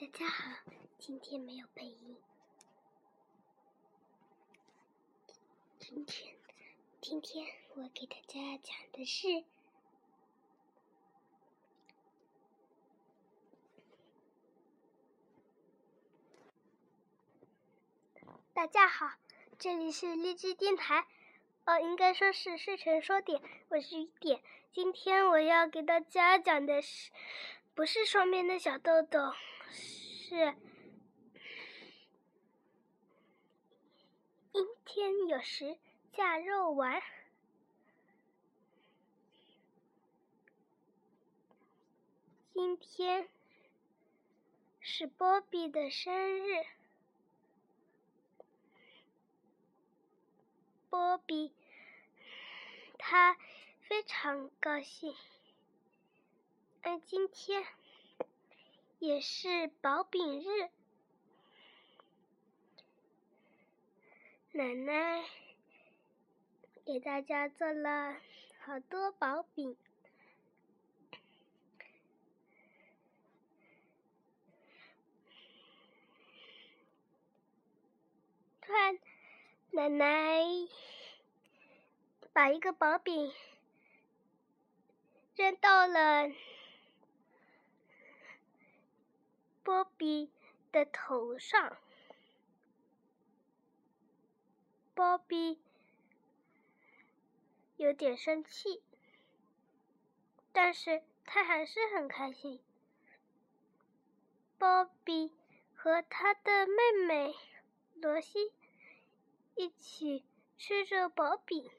大家好，今天没有配音。今天，今天我给大家讲的是，大家好，这里是荔枝电台，哦，应该说是睡前说点，我是雨点。今天我要给大家讲的是，不是双面的小豆豆，是阴天有时架肉丸。今天是波比的生日，波比，他。非常高兴，而今天也是薄饼日，奶奶给大家做了好多薄饼，看奶奶把一个薄饼。扔到了波比的头上，波比有点生气，但是他还是很开心。波比和他的妹妹罗西一起吃着薄饼，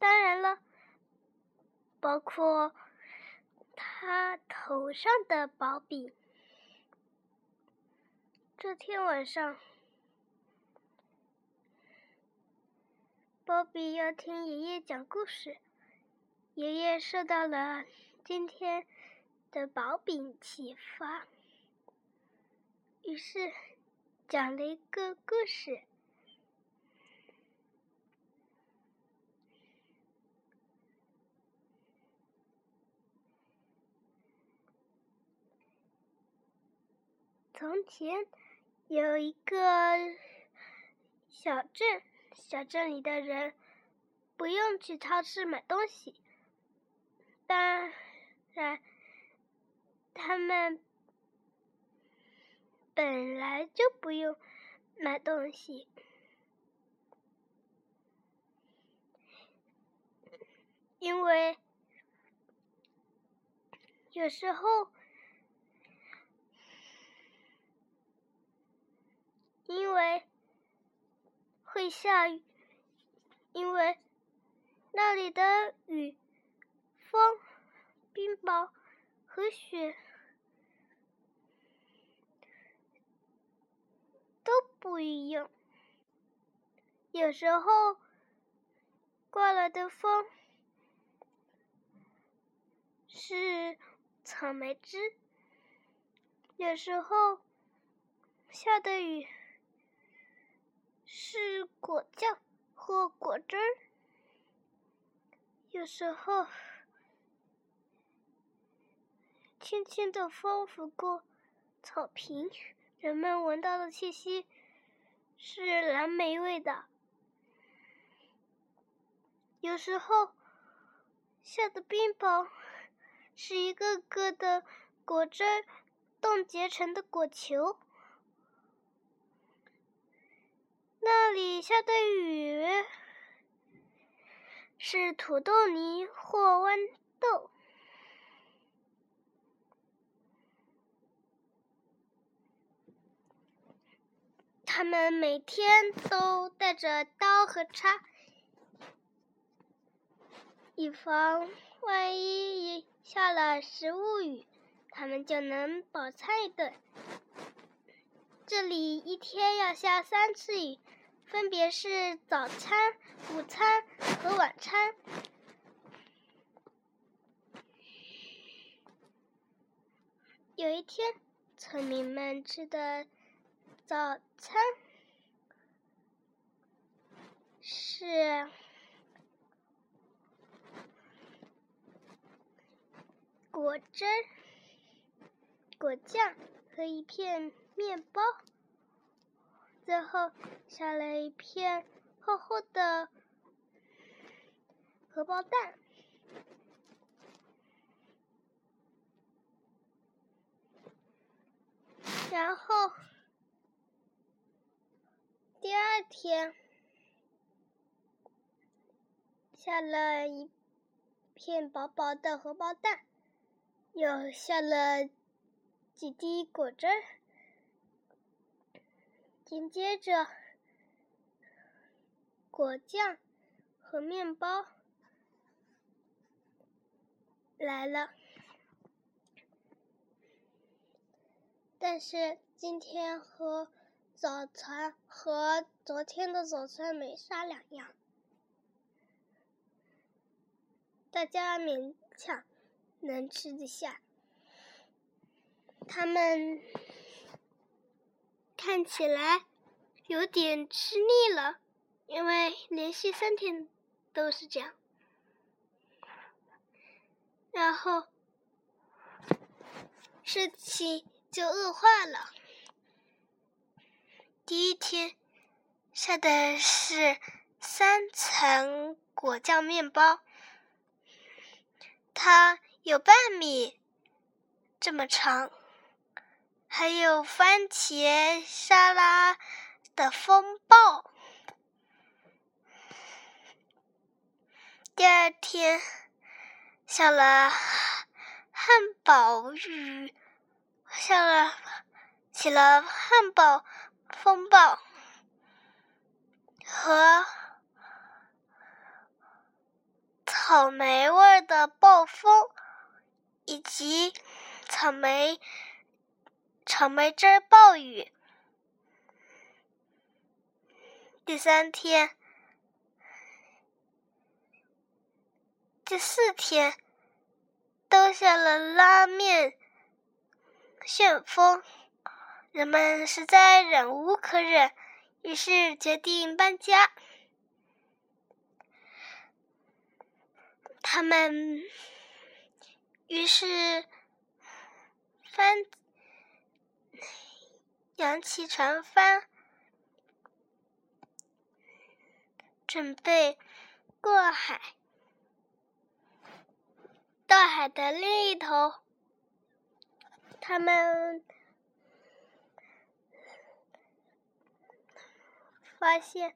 当然了。包括他头上的薄饼。这天晚上，波比要听爷爷讲故事。爷爷受到了今天的薄饼启发，于是讲了一个故事。从前有一个小镇，小镇里的人不用去超市买东西，当然，他们本来就不用买东西，因为有时候。因为会下雨，因为那里的雨、风、冰雹和雪都不一样。有时候刮来的风是草莓汁，有时候下的雨。是果酱或果汁儿。有时候，轻轻的风拂过草坪，人们闻到的气息是蓝莓味的。有时候，下的冰雹是一个个的果汁冻结成的果球。那里下的雨是土豆泥或豌豆。他们每天都带着刀和叉，以防万一下了食物雨，他们就能饱餐一顿。这里一天要下三次雨，分别是早餐、午餐和晚餐。有一天，村民们吃的早餐是果汁、果酱和一片面包，最后下了一片厚厚的荷包蛋。然后第二天下了一片薄薄的荷包蛋，又下了几滴果汁儿，紧接着果酱和面包来了。但是今天和早餐和昨天的早餐没啥两样，大家勉强能吃得下。他们看起来有点吃腻了，因为连续三天都是这样。然后事情。就恶化了。第一天下的是三层果酱面包，它有半米这么长，还有番茄沙拉的风暴。第二天下了汉堡雨。下了，起了汉堡风暴和草莓味的暴风，以及草莓草莓汁暴雨。第三天，第四天都下了拉面。旋风，人们实在忍无可忍，于是决定搬家。他们于是翻扬起船帆，准备过海，到海的另一头。他们发现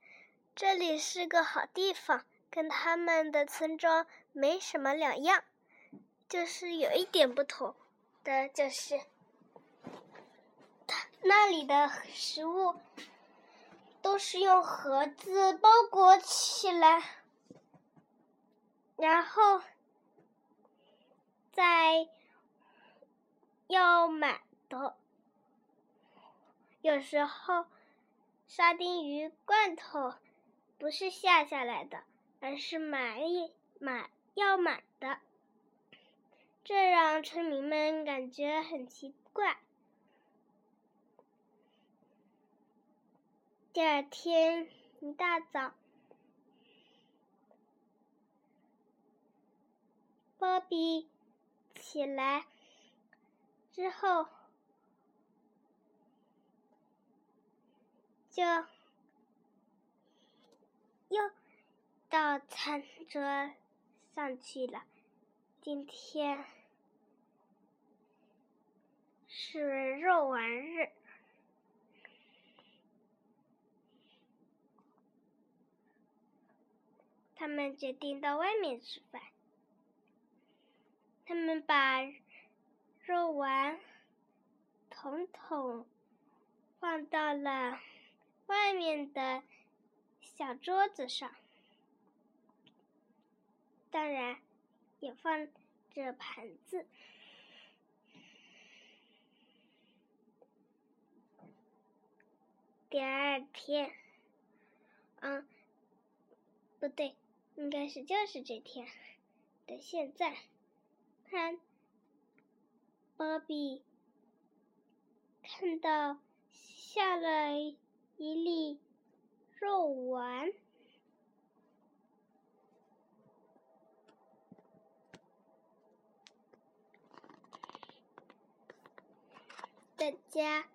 这里是个好地方，跟他们的村庄没什么两样，就是有一点不同的就是，那里的食物都是用盒子包裹起来，然后在。要买的，有时候沙丁鱼罐头不是下下来的，而是买买要买的，这让村民们感觉很奇怪。第二天一大早，波比起来。之后，就又到餐桌上去了。今天是肉丸日，他们决定到外面吃饭。他们把。肉丸统统放到了外面的小桌子上，当然也放着盘子。第二天，嗯，不对，应该是就是这天的现在，看。芭比看到下了一粒肉丸，大家。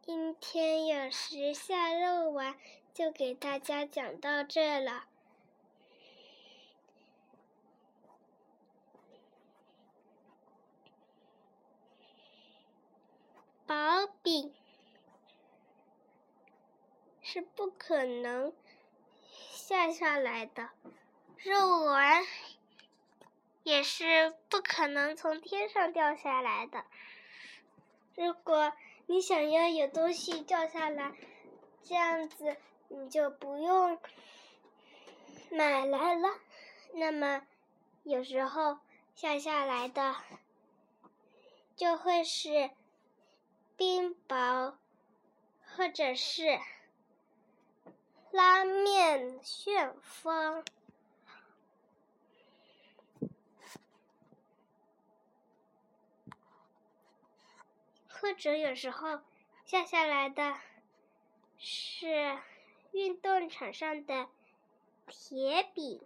今天有时下肉丸就给大家讲到这了。薄饼是不可能下下来的，肉丸也是不可能从天上掉下来的。如果你想要有东西掉下来，这样子你就不用买来了。那么有时候下下来的就会是冰雹，或者是拉面旋风，或者有时候下下来的是运动场上的铁饼。